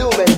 Lumen.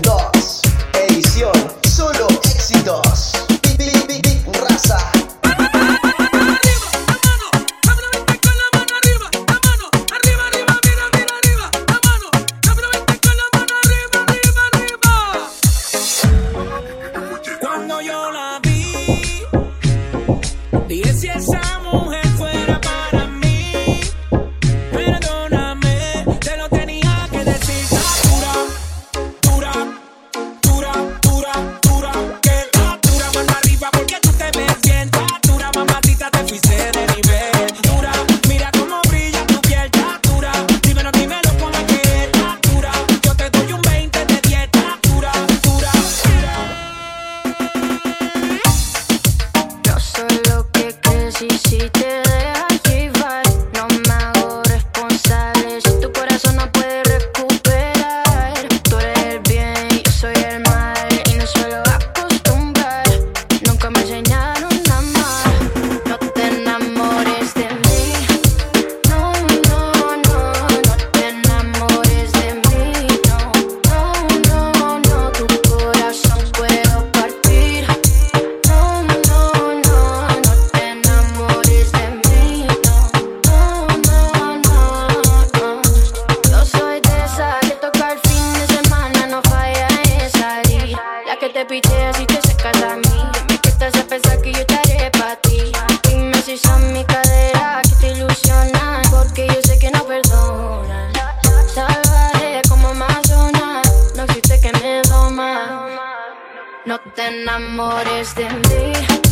No te enamores de mí.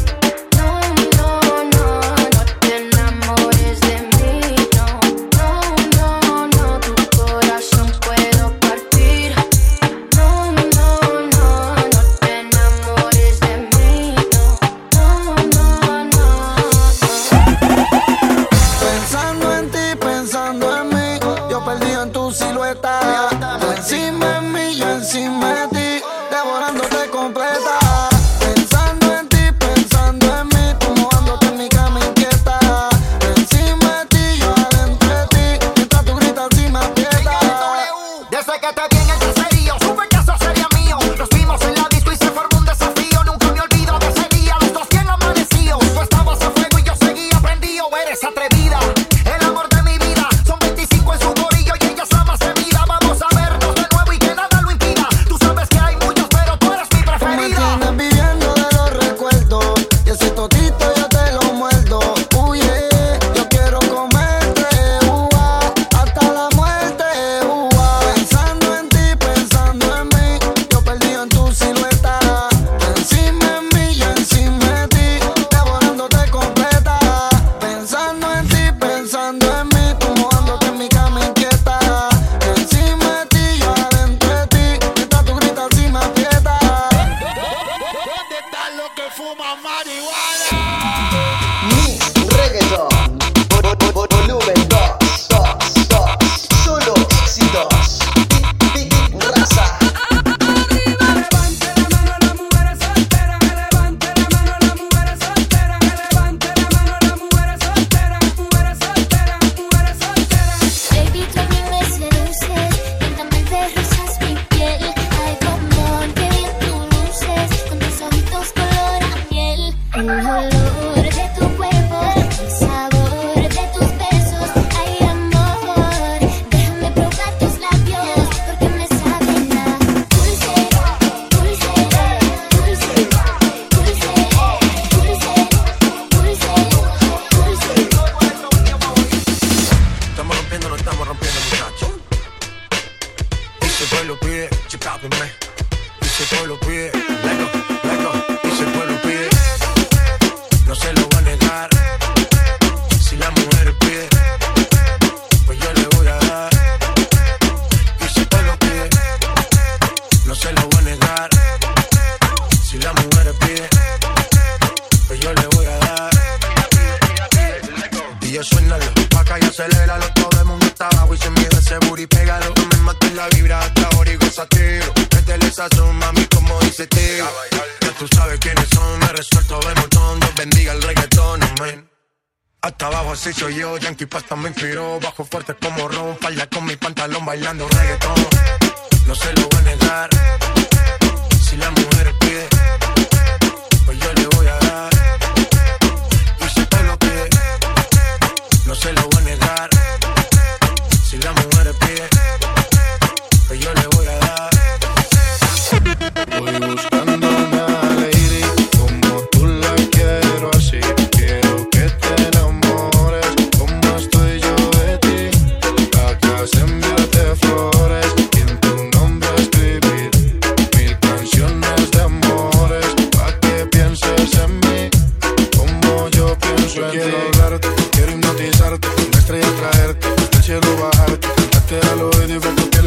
abajo y se mira ese booty, pégalo. No me mates la vibra hasta ahora y goza tiro. Métele esa mami, como dice tío. Ya tú sabes quiénes son, me resuelto de montón. Dios bendiga el reggaetón, amén. Hasta abajo así soy yo, Yankee Pasta me inspiró. Bajo fuerte como ron, falda con mi pantalón bailando reggaetón. yo quiero hablarte, quiero hipnotizarte, una estrella traerte, del cielo bajarte, cantarte al oído y ver tu piel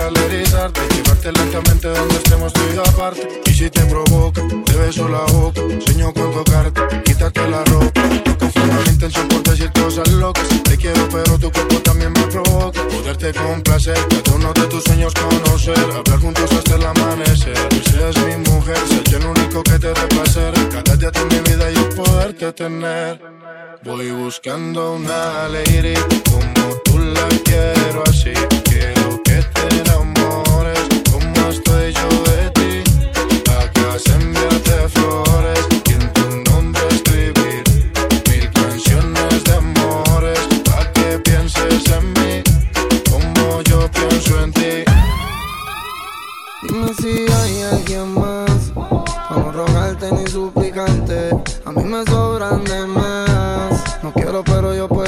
llevarte lentamente donde estemos tú y aparte. Y si te provoca, te beso la boca, sueño con tocarte, quítate la ropa. No fue mi intención por decir cosas locas, te quiero pero tu cuerpo también me provoca. Poderte complacer, cada uno de tus sueños conocer, hablar juntos hasta el amanecer. Si eres mi mujer, soy el único que te dé placer, cada día de mi vida tener. Voy buscando una lady como tú la quiero así. Quiero que te enamores como estoy yo de ti. Acá se enviarte flores y en tu nombre escribir mil canciones de amores para que pienses en mí como yo pienso en ti. Dime si hay alguien más rogarte ni suplicarte. A mí me sobran de más. No quiero, pero yo puedo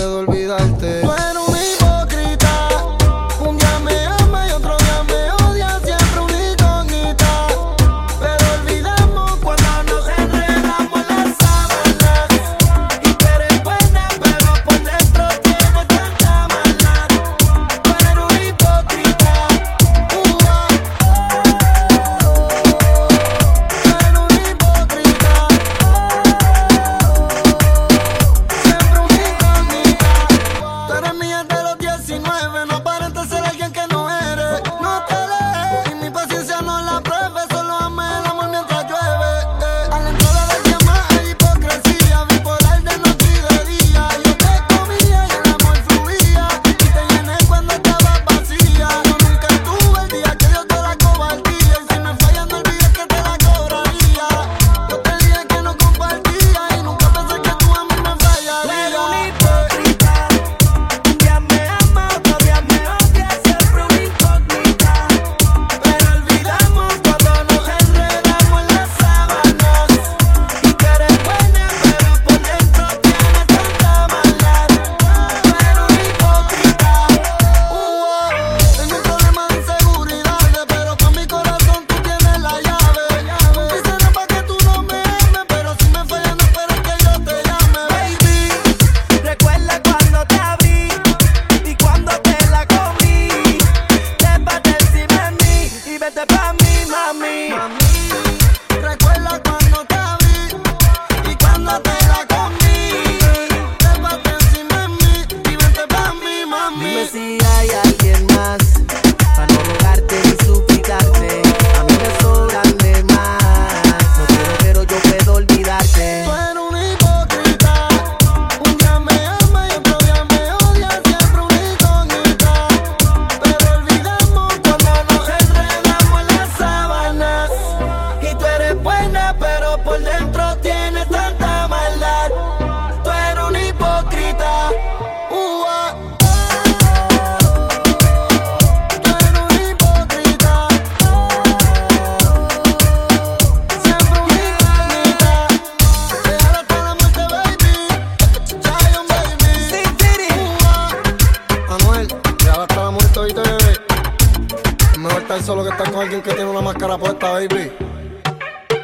tan solo que estás con alguien que tiene una máscara puesta, baby.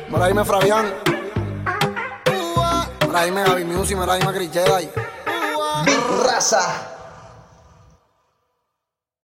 Mira, dime Fabián. Mira, dime Gaby Music, mira, dime Big Raza.